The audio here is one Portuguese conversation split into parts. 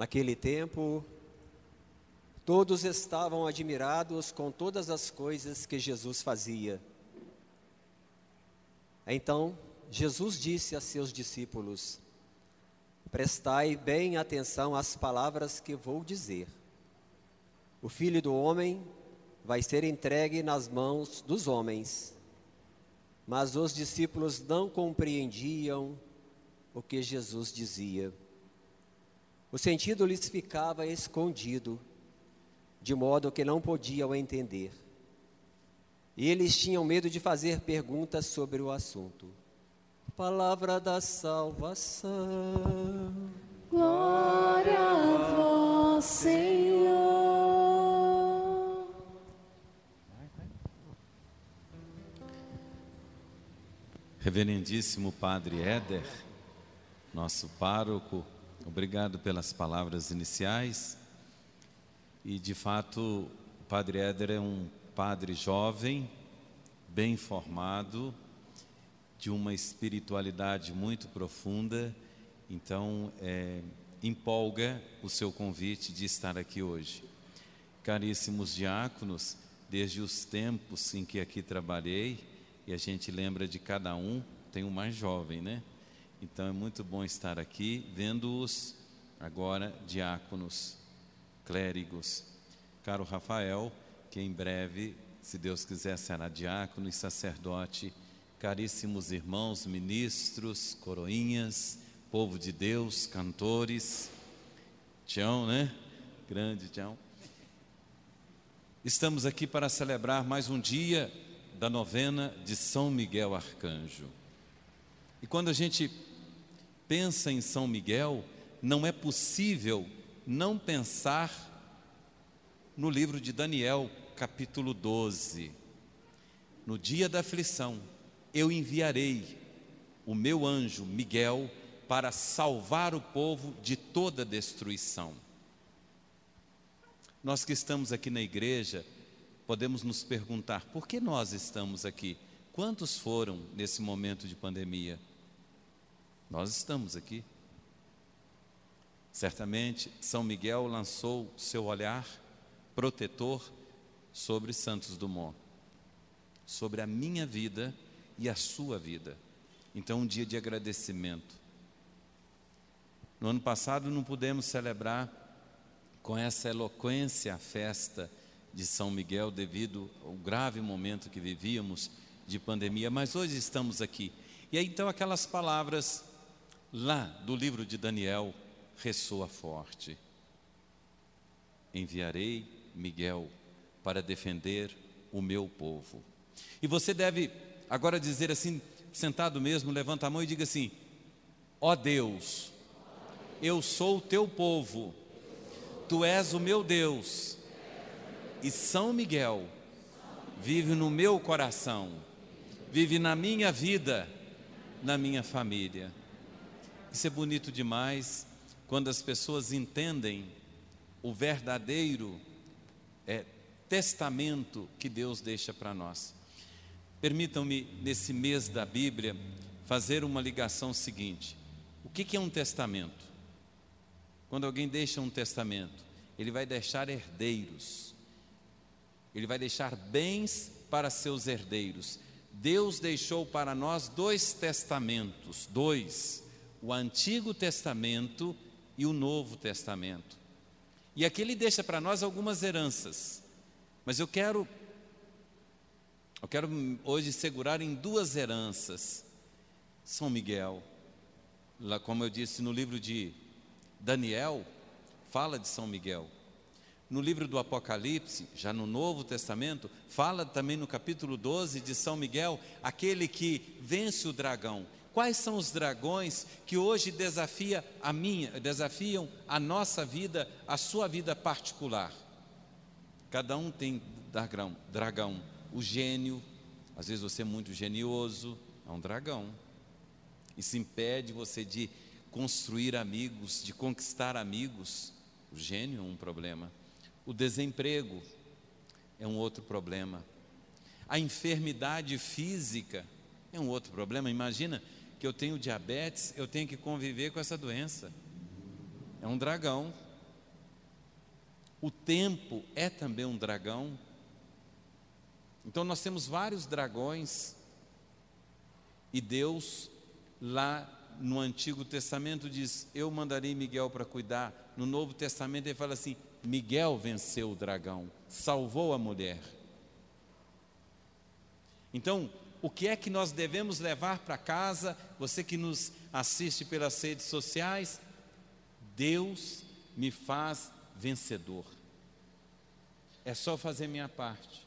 Naquele tempo, todos estavam admirados com todas as coisas que Jesus fazia. Então, Jesus disse a seus discípulos: Prestai bem atenção às palavras que vou dizer. O filho do homem vai ser entregue nas mãos dos homens. Mas os discípulos não compreendiam o que Jesus dizia. O sentido lhes ficava escondido, de modo que não podiam entender. E eles tinham medo de fazer perguntas sobre o assunto. Palavra da salvação. Glória a vós, Senhor. Reverendíssimo Padre Éder, nosso pároco, Obrigado pelas palavras iniciais. E de fato, o Padre Éder é um padre jovem, bem formado, de uma espiritualidade muito profunda. Então, é, empolga o seu convite de estar aqui hoje. Caríssimos diáconos, desde os tempos em que aqui trabalhei, e a gente lembra de cada um, tem um mais jovem, né? Então é muito bom estar aqui, vendo-os agora diáconos, clérigos. Caro Rafael, que em breve, se Deus quiser, será diácono e sacerdote. Caríssimos irmãos, ministros, coroinhas, povo de Deus, cantores. Tião, né? Grande Tião. Estamos aqui para celebrar mais um dia da novena de São Miguel Arcanjo. E quando a gente pensa em São Miguel, não é possível não pensar no livro de Daniel, capítulo 12. No dia da aflição, eu enviarei o meu anjo Miguel para salvar o povo de toda destruição. Nós que estamos aqui na igreja, podemos nos perguntar: por que nós estamos aqui? Quantos foram nesse momento de pandemia? Nós estamos aqui. Certamente, São Miguel lançou seu olhar protetor sobre Santos Dumont, sobre a minha vida e a sua vida. Então, um dia de agradecimento. No ano passado, não pudemos celebrar com essa eloquência a festa de São Miguel, devido ao grave momento que vivíamos de pandemia, mas hoje estamos aqui. E aí, então, aquelas palavras lá do livro de Daniel ressoa forte. Enviarei Miguel para defender o meu povo. E você deve agora dizer assim, sentado mesmo, levanta a mão e diga assim: Ó oh Deus, eu sou o teu povo, tu és o meu Deus, e São Miguel vive no meu coração, vive na minha vida, na minha família. Isso é bonito demais quando as pessoas entendem o verdadeiro é, testamento que Deus deixa para nós. Permitam-me, nesse mês da Bíblia, fazer uma ligação seguinte: o que, que é um testamento? Quando alguém deixa um testamento, ele vai deixar herdeiros, ele vai deixar bens para seus herdeiros. Deus deixou para nós dois testamentos, dois o Antigo Testamento e o Novo Testamento. E aqui ele deixa para nós algumas heranças. Mas eu quero eu quero hoje segurar em duas heranças. São Miguel, lá como eu disse no livro de Daniel fala de São Miguel. No livro do Apocalipse, já no Novo Testamento, fala também no capítulo 12 de São Miguel, aquele que vence o dragão. Quais são os dragões que hoje desafia a minha, desafiam a nossa vida, a sua vida particular? Cada um tem dragão, dragão. O gênio, às vezes você é muito genioso, é um dragão. Isso impede você de construir amigos, de conquistar amigos. O gênio é um problema. O desemprego é um outro problema. A enfermidade física é um outro problema. Imagina que eu tenho diabetes, eu tenho que conviver com essa doença. É um dragão. O tempo é também um dragão. Então nós temos vários dragões e Deus lá no Antigo Testamento diz: "Eu mandarei Miguel para cuidar". No Novo Testamento ele fala assim: Miguel venceu o dragão, salvou a mulher. Então, o que é que nós devemos levar para casa, você que nos assiste pelas redes sociais, Deus me faz vencedor. É só fazer minha parte.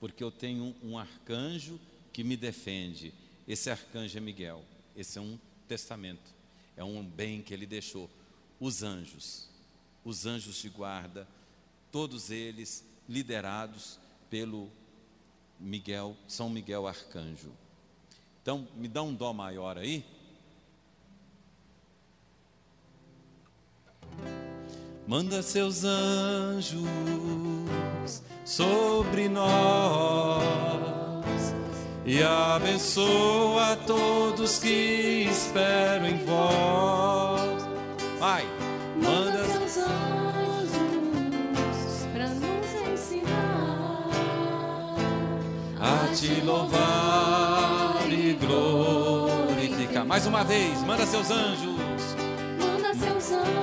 Porque eu tenho um arcanjo que me defende. Esse arcanjo é Miguel. Esse é um testamento. É um bem que ele deixou. Os anjos, os anjos de guarda, todos eles liderados pelo Miguel, São Miguel Arcanjo. Então, me dá um dó maior aí. Manda seus anjos sobre nós e abençoa todos que esperam em vós. Vai, manda te louvar e glorificar. Mais uma vez, manda seus anjos Manda seus anjos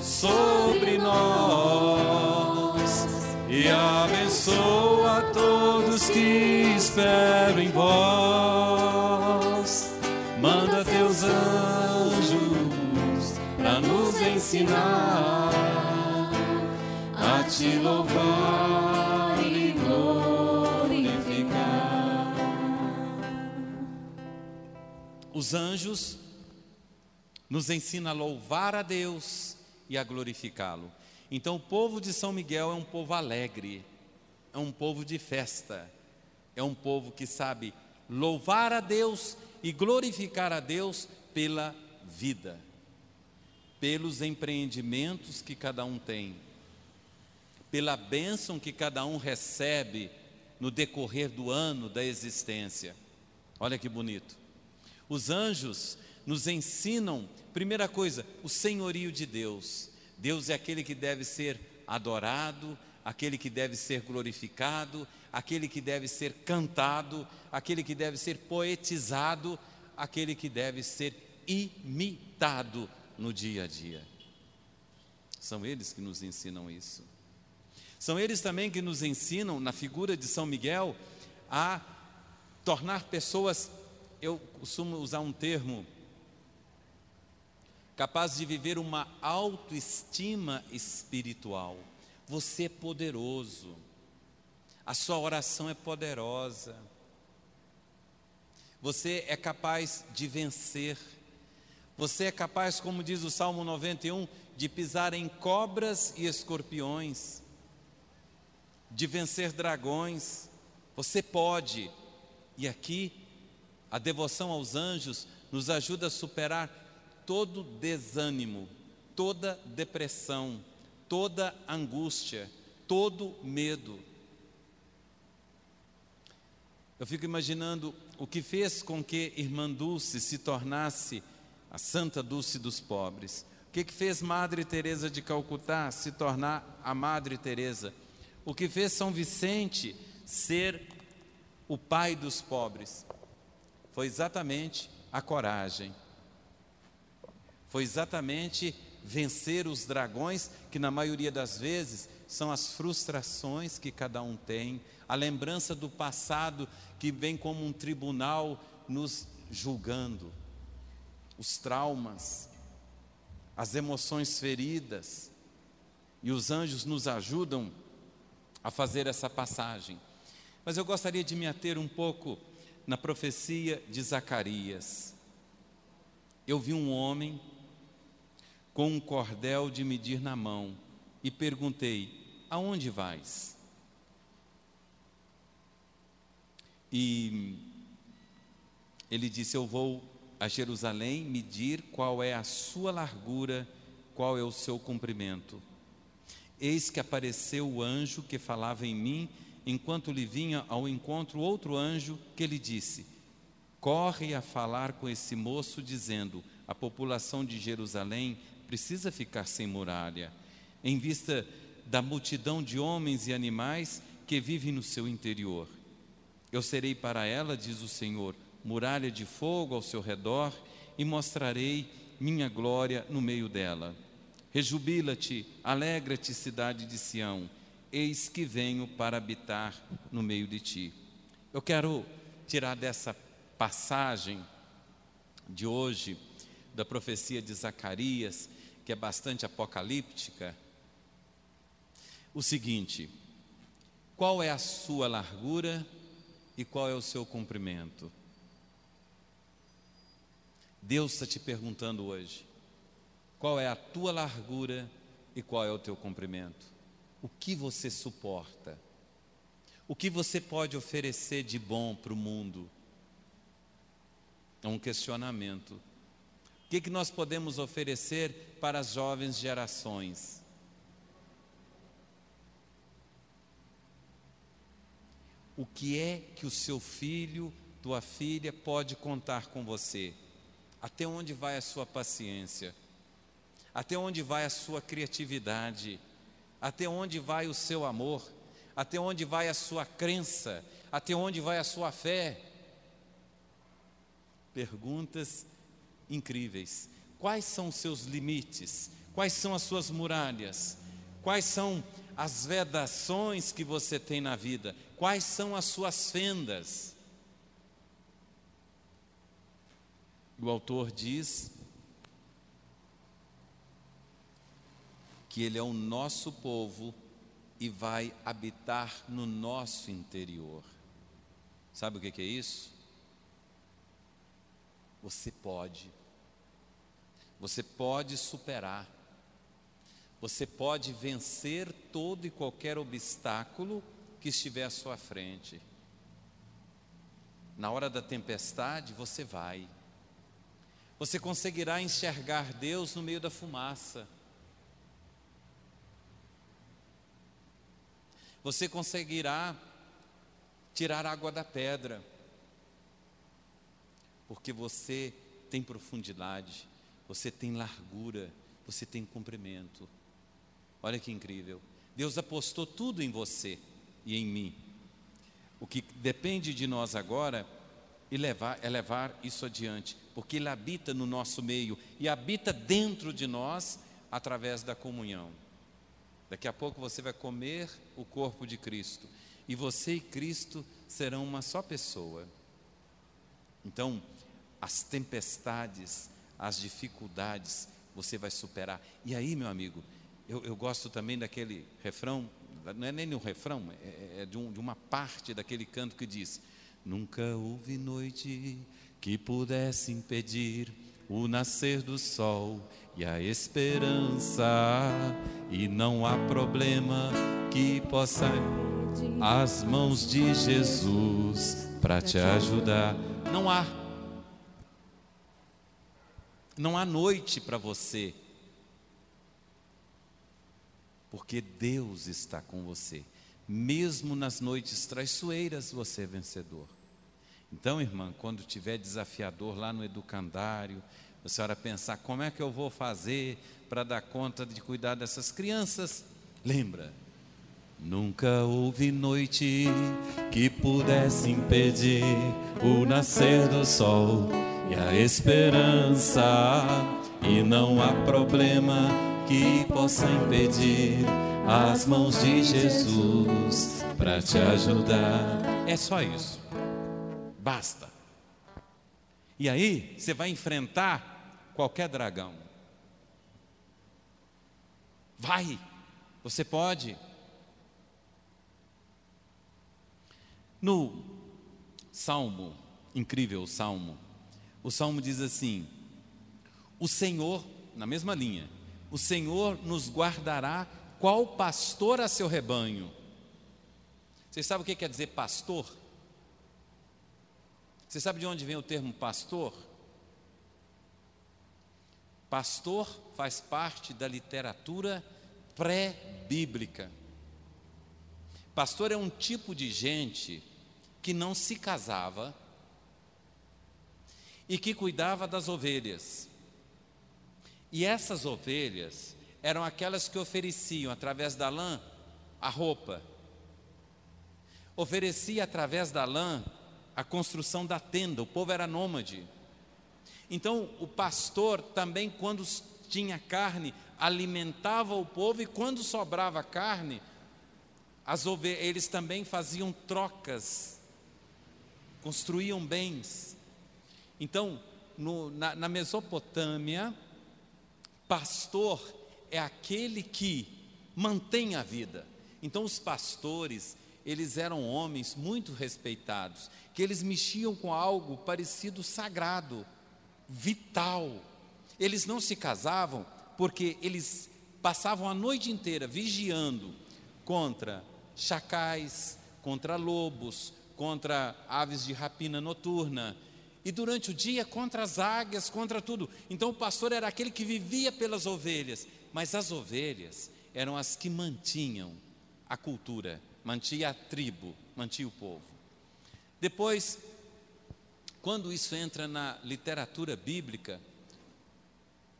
sobre nós e abençoa todos que esperam em vós. Manda teus anjos para nos ensinar a te louvar Os anjos nos ensina a louvar a Deus e a glorificá-lo. Então, o povo de São Miguel é um povo alegre, é um povo de festa, é um povo que sabe louvar a Deus e glorificar a Deus pela vida, pelos empreendimentos que cada um tem, pela bênção que cada um recebe no decorrer do ano da existência. Olha que bonito. Os anjos nos ensinam, primeira coisa, o senhorio de Deus. Deus é aquele que deve ser adorado, aquele que deve ser glorificado, aquele que deve ser cantado, aquele que deve ser poetizado, aquele que deve ser imitado no dia a dia. São eles que nos ensinam isso. São eles também que nos ensinam, na figura de São Miguel, a tornar pessoas, eu costumo usar um termo, capazes de viver uma autoestima espiritual. Você é poderoso, a sua oração é poderosa, você é capaz de vencer, você é capaz, como diz o Salmo 91, de pisar em cobras e escorpiões, de vencer dragões, você pode, e aqui a devoção aos anjos nos ajuda a superar todo desânimo, toda depressão, toda angústia, todo medo. Eu fico imaginando o que fez com que Irmã Dulce se tornasse a Santa Dulce dos pobres. O que, que fez Madre Teresa de Calcutá se tornar a Madre Teresa? O que fez São Vicente ser o pai dos pobres? Foi exatamente a coragem. Foi exatamente vencer os dragões, que na maioria das vezes são as frustrações que cada um tem, a lembrança do passado que vem como um tribunal nos julgando. os traumas, as emoções feridas, e os anjos nos ajudam a fazer essa passagem. Mas eu gostaria de me ater um pouco na profecia de Zacarias. Eu vi um homem com um cordel de medir na mão e perguntei: Aonde vais? E ele disse: Eu vou a Jerusalém medir qual é a sua largura, qual é o seu comprimento. Eis que apareceu o anjo que falava em mim, enquanto lhe vinha ao encontro outro anjo que lhe disse: Corre a falar com esse moço, dizendo: A população de Jerusalém precisa ficar sem muralha, em vista da multidão de homens e animais que vivem no seu interior. Eu serei para ela, diz o Senhor, muralha de fogo ao seu redor e mostrarei minha glória no meio dela. Rejubila-te, alegra-te, cidade de Sião, eis que venho para habitar no meio de ti. Eu quero tirar dessa passagem de hoje, da profecia de Zacarias, que é bastante apocalíptica, o seguinte: qual é a sua largura e qual é o seu comprimento? Deus está te perguntando hoje: qual é a tua largura e qual é o teu comprimento? O que você suporta? O que você pode oferecer de bom para o mundo? É um questionamento. O que, que nós podemos oferecer para as jovens gerações? O que é que o seu filho, tua filha pode contar com você? Até onde vai a sua paciência? Até onde vai a sua criatividade? Até onde vai o seu amor? Até onde vai a sua crença? Até onde vai a sua fé? Perguntas incríveis. Quais são os seus limites? Quais são as suas muralhas? Quais são as vedações que você tem na vida? Quais são as suas fendas? O autor diz que ele é o nosso povo e vai habitar no nosso interior. Sabe o que é isso? Você pode. Você pode superar. Você pode vencer todo e qualquer obstáculo que estiver à sua frente. Na hora da tempestade, você vai. Você conseguirá enxergar Deus no meio da fumaça. Você conseguirá tirar água da pedra. Porque você tem profundidade, você tem largura, você tem comprimento. Olha que incrível. Deus apostou tudo em você e em mim. O que depende de nós agora e levar, é levar isso adiante, porque Ele habita no nosso meio e habita dentro de nós através da comunhão. Daqui a pouco você vai comer o corpo de Cristo e você e Cristo serão uma só pessoa. Então, as tempestades, as dificuldades, você vai superar. E aí, meu amigo, eu, eu gosto também daquele refrão, não é nem um refrão, é, é de, um, de uma parte daquele canto que diz: Nunca houve noite que pudesse impedir o nascer do sol e a esperança, e não há problema que possa as mãos de Jesus para te ajudar. Não há. Não há noite para você. Porque Deus está com você. Mesmo nas noites traiçoeiras, você é vencedor. Então, irmã, quando tiver desafiador lá no educandário, a senhora pensar como é que eu vou fazer para dar conta de cuidar dessas crianças, lembra, Nunca houve noite que pudesse impedir o nascer do sol e a esperança, e não há problema que possa impedir as mãos de Jesus para te ajudar. É só isso. Basta. E aí, você vai enfrentar qualquer dragão. Vai, você pode. No Salmo, incrível Salmo, o Salmo diz assim: O Senhor, na mesma linha, o Senhor nos guardará qual pastor a seu rebanho. Vocês sabem o que quer dizer pastor? Você sabe de onde vem o termo pastor? Pastor faz parte da literatura pré-bíblica. Pastor é um tipo de gente que não se casava e que cuidava das ovelhas. E essas ovelhas eram aquelas que ofereciam através da lã a roupa, oferecia através da lã a construção da tenda, o povo era nômade. Então, o pastor também, quando tinha carne, alimentava o povo, e quando sobrava carne, eles também faziam trocas, construíam bens. Então, no, na, na Mesopotâmia, pastor é aquele que mantém a vida. Então, os pastores, eles eram homens muito respeitados, que eles mexiam com algo parecido sagrado vital. Eles não se casavam porque eles passavam a noite inteira vigiando contra chacais, contra lobos, contra aves de rapina noturna, e durante o dia contra as águias, contra tudo. Então o pastor era aquele que vivia pelas ovelhas, mas as ovelhas eram as que mantinham a cultura, mantinha a tribo, mantinha o povo. Depois quando isso entra na literatura bíblica,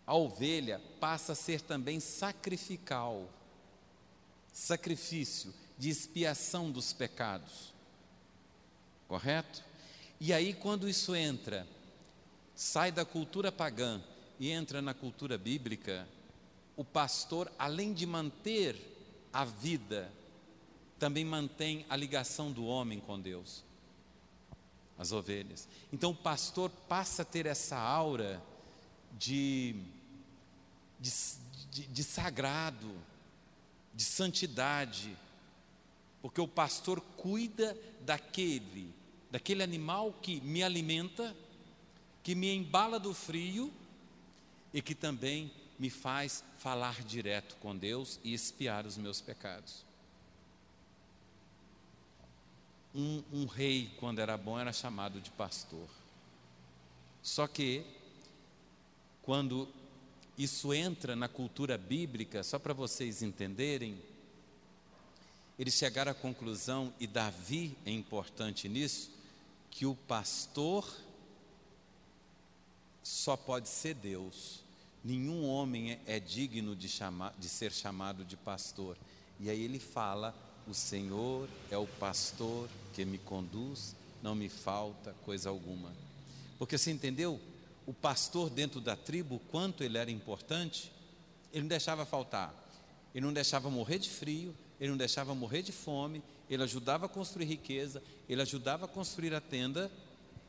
a ovelha passa a ser também sacrificial, sacrifício de expiação dos pecados. Correto? E aí, quando isso entra, sai da cultura pagã e entra na cultura bíblica, o pastor, além de manter a vida, também mantém a ligação do homem com Deus as ovelhas. Então o pastor passa a ter essa aura de, de, de, de sagrado, de santidade, porque o pastor cuida daquele, daquele animal que me alimenta, que me embala do frio e que também me faz falar direto com Deus e espiar os meus pecados. Um, um rei, quando era bom, era chamado de pastor. Só que, quando isso entra na cultura bíblica, só para vocês entenderem, eles chegaram à conclusão, e Davi é importante nisso, que o pastor só pode ser Deus. Nenhum homem é, é digno de, chamar, de ser chamado de pastor. E aí ele fala o Senhor é o pastor que me conduz, não me falta coisa alguma. Porque você entendeu? O pastor dentro da tribo, quanto ele era importante, ele não deixava faltar, ele não deixava morrer de frio, ele não deixava morrer de fome, ele ajudava a construir riqueza, ele ajudava a construir a tenda,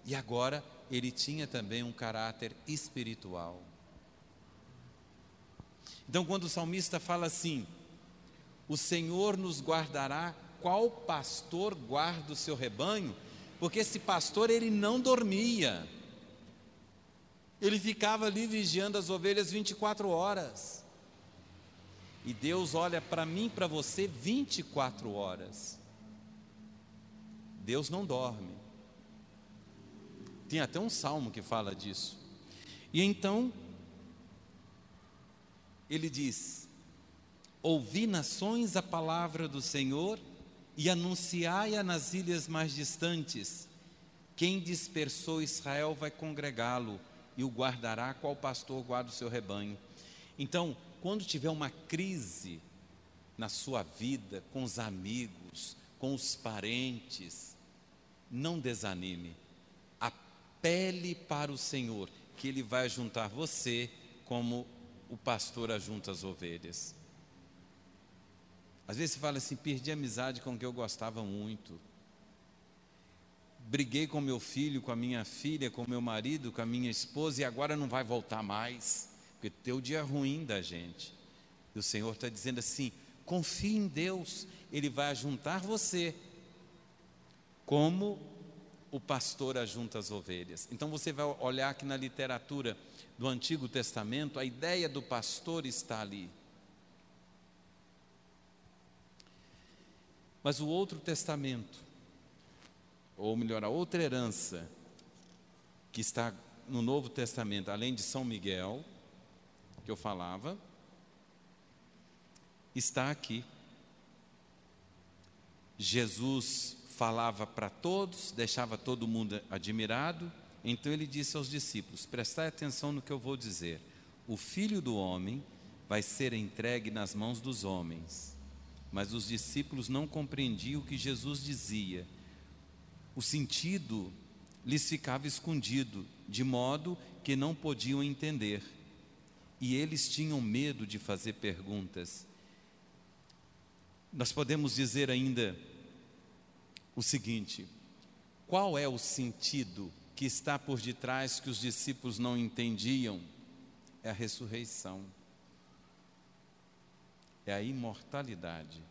e agora ele tinha também um caráter espiritual. Então, quando o salmista fala assim, o Senhor nos guardará. Qual pastor guarda o seu rebanho? Porque esse pastor ele não dormia. Ele ficava ali vigiando as ovelhas 24 horas. E Deus olha para mim para você 24 horas. Deus não dorme. Tem até um salmo que fala disso. E então, ele diz: Ouvi nações a palavra do Senhor e anunciai-a nas ilhas mais distantes. Quem dispersou Israel vai congregá-lo e o guardará, qual pastor guarda o seu rebanho. Então, quando tiver uma crise na sua vida, com os amigos, com os parentes, não desanime. Apele para o Senhor, que Ele vai juntar você como o pastor ajunta as ovelhas. Às vezes você fala assim: perdi amizade com quem eu gostava muito. briguei com meu filho, com a minha filha, com meu marido, com a minha esposa e agora não vai voltar mais, porque teu dia ruim da gente. E o Senhor está dizendo assim: confie em Deus, Ele vai ajuntar você, como o pastor ajunta as ovelhas. Então você vai olhar que na literatura do Antigo Testamento, a ideia do pastor está ali. Mas o outro testamento, ou melhor, a outra herança que está no Novo Testamento, além de São Miguel, que eu falava, está aqui. Jesus falava para todos, deixava todo mundo admirado, então ele disse aos discípulos: Prestai atenção no que eu vou dizer. O filho do homem vai ser entregue nas mãos dos homens. Mas os discípulos não compreendiam o que Jesus dizia o sentido lhes ficava escondido, de modo que não podiam entender. E eles tinham medo de fazer perguntas. Nós podemos dizer ainda o seguinte: qual é o sentido que está por detrás que os discípulos não entendiam? É a ressurreição, é a imortalidade.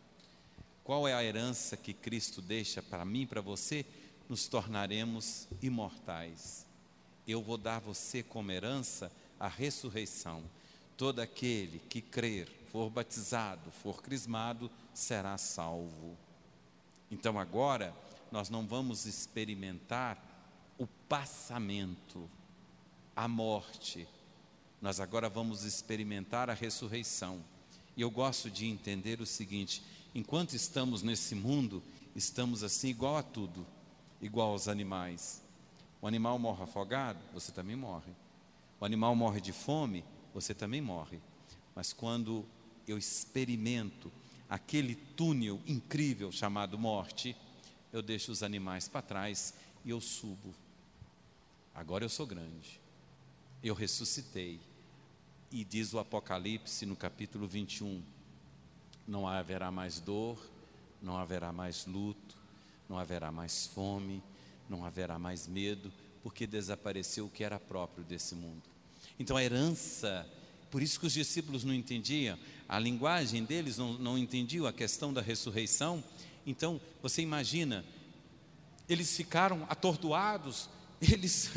Qual é a herança que Cristo deixa para mim e para você? nos tornaremos imortais. Eu vou dar você como herança a ressurreição. Todo aquele que crer, for batizado, for crismado, será salvo. Então agora nós não vamos experimentar o passamento, a morte. Nós agora vamos experimentar a ressurreição. E eu gosto de entender o seguinte: enquanto estamos nesse mundo, estamos assim igual a tudo igual aos animais. O animal morre afogado, você também morre. O animal morre de fome, você também morre. Mas quando eu experimento aquele túnel incrível chamado morte, eu deixo os animais para trás e eu subo. Agora eu sou grande. Eu ressuscitei. E diz o Apocalipse no capítulo 21: não haverá mais dor, não haverá mais luto, não haverá mais fome, não haverá mais medo, porque desapareceu o que era próprio desse mundo. Então a herança, por isso que os discípulos não entendiam, a linguagem deles não, não entendiam a questão da ressurreição. Então você imagina, eles ficaram atordoados, eles,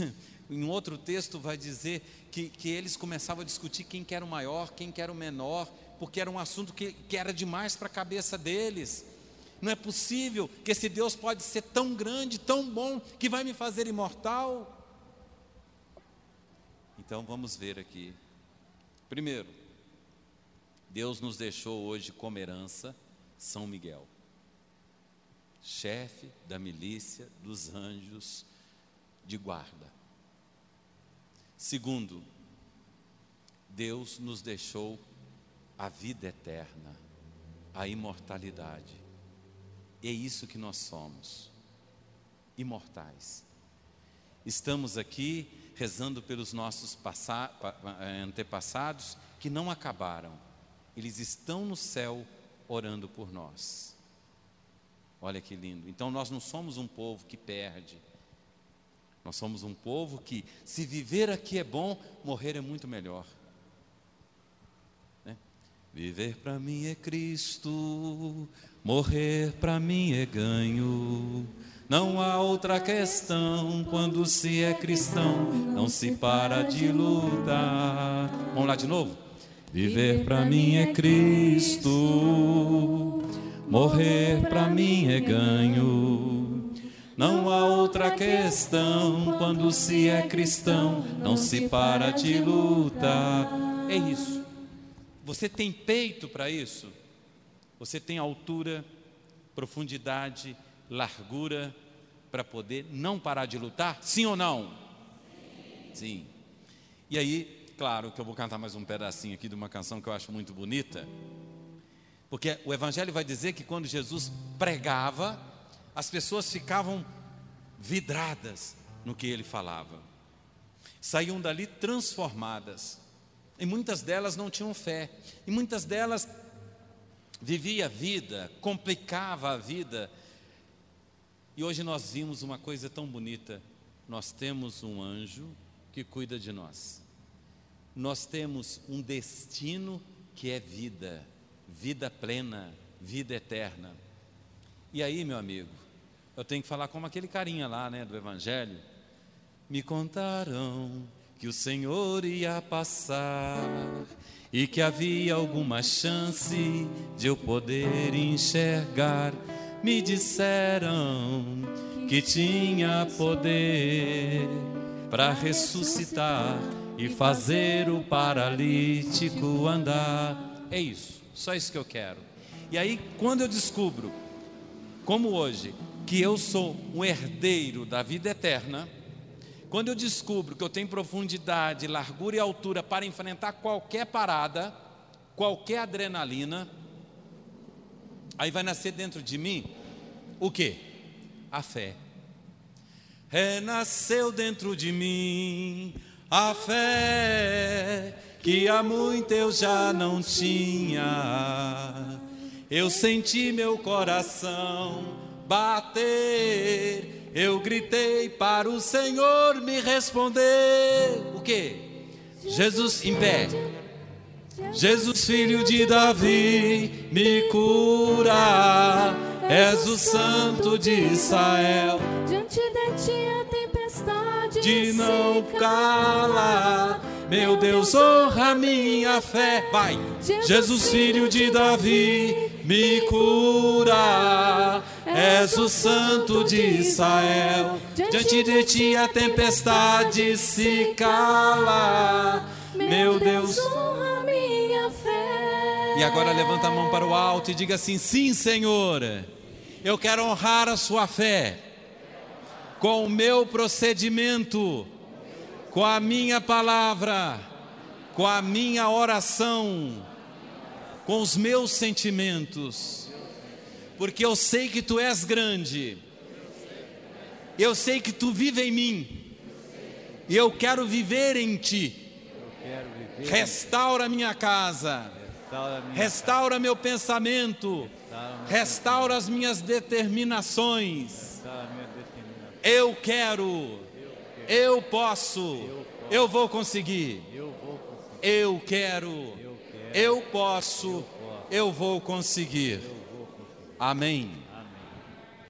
em outro texto vai dizer que, que eles começavam a discutir quem que era o maior, quem que era o menor, porque era um assunto que, que era demais para a cabeça deles. Não é possível que esse Deus pode ser tão grande, tão bom, que vai me fazer imortal. Então vamos ver aqui. Primeiro, Deus nos deixou hoje como herança São Miguel, chefe da milícia dos anjos de guarda. Segundo, Deus nos deixou a vida eterna, a imortalidade. É isso que nós somos, imortais. Estamos aqui rezando pelos nossos eh, antepassados que não acabaram, eles estão no céu orando por nós. Olha que lindo. Então nós não somos um povo que perde. Nós somos um povo que, se viver aqui é bom, morrer é muito melhor. Né? Viver para mim é Cristo, Morrer para mim é ganho. Não há outra questão quando se é cristão, não se para de lutar. Vamos lá de novo? Viver para mim é Cristo, morrer para mim é ganho. Há outra questão quando se é cristão, não se para de lutar. É isso. Você tem peito para isso? Você tem altura, profundidade, largura para poder não parar de lutar? Sim ou não? Sim. Sim. E aí, claro que eu vou cantar mais um pedacinho aqui de uma canção que eu acho muito bonita. Porque o Evangelho vai dizer que quando Jesus pregava, as pessoas ficavam vidradas no que ele falava. Saíam dali transformadas. E muitas delas não tinham fé. E muitas delas vivia a vida, complicava a vida E hoje nós vimos uma coisa tão bonita. Nós temos um anjo que cuida de nós. Nós temos um destino que é vida, vida plena, vida eterna. E aí, meu amigo, eu tenho que falar como aquele carinha lá, né, do Evangelho. Me contaram que o Senhor ia passar e que havia alguma chance de eu poder enxergar. Me disseram que tinha poder para ressuscitar e fazer o paralítico andar. É isso, só isso que eu quero. E aí, quando eu descubro, como hoje, que eu sou um herdeiro da vida eterna, quando eu descubro que eu tenho profundidade, largura e altura para enfrentar qualquer parada, qualquer adrenalina, aí vai nascer dentro de mim o que? A fé. Renasceu dentro de mim a fé que há muito eu já não tinha. Eu senti meu coração bater, eu gritei para o Senhor me responder. O que? Jesus em pé. Jesus, filho de Davi, me cura. És o santo de Israel. Diante de ti a tempestade de não calar. Meu Deus, honra minha fé. Vai, Jesus, filho de Davi, me cura. És o santo de Israel. Diante de ti a tempestade se cala. Meu Deus. honra minha fé. E agora levanta a mão para o alto e diga assim: Sim, Senhor, eu quero honrar a sua fé com o meu procedimento, com a minha palavra, com a minha oração, com os meus sentimentos, porque eu sei que tu és grande, eu sei que tu vive em mim, e eu quero viver em ti. Restaura minha casa, Restaura meu pensamento, Restaura as minhas determinações. Eu quero, eu posso, eu vou conseguir. Eu quero. eu posso, eu vou conseguir. Amém.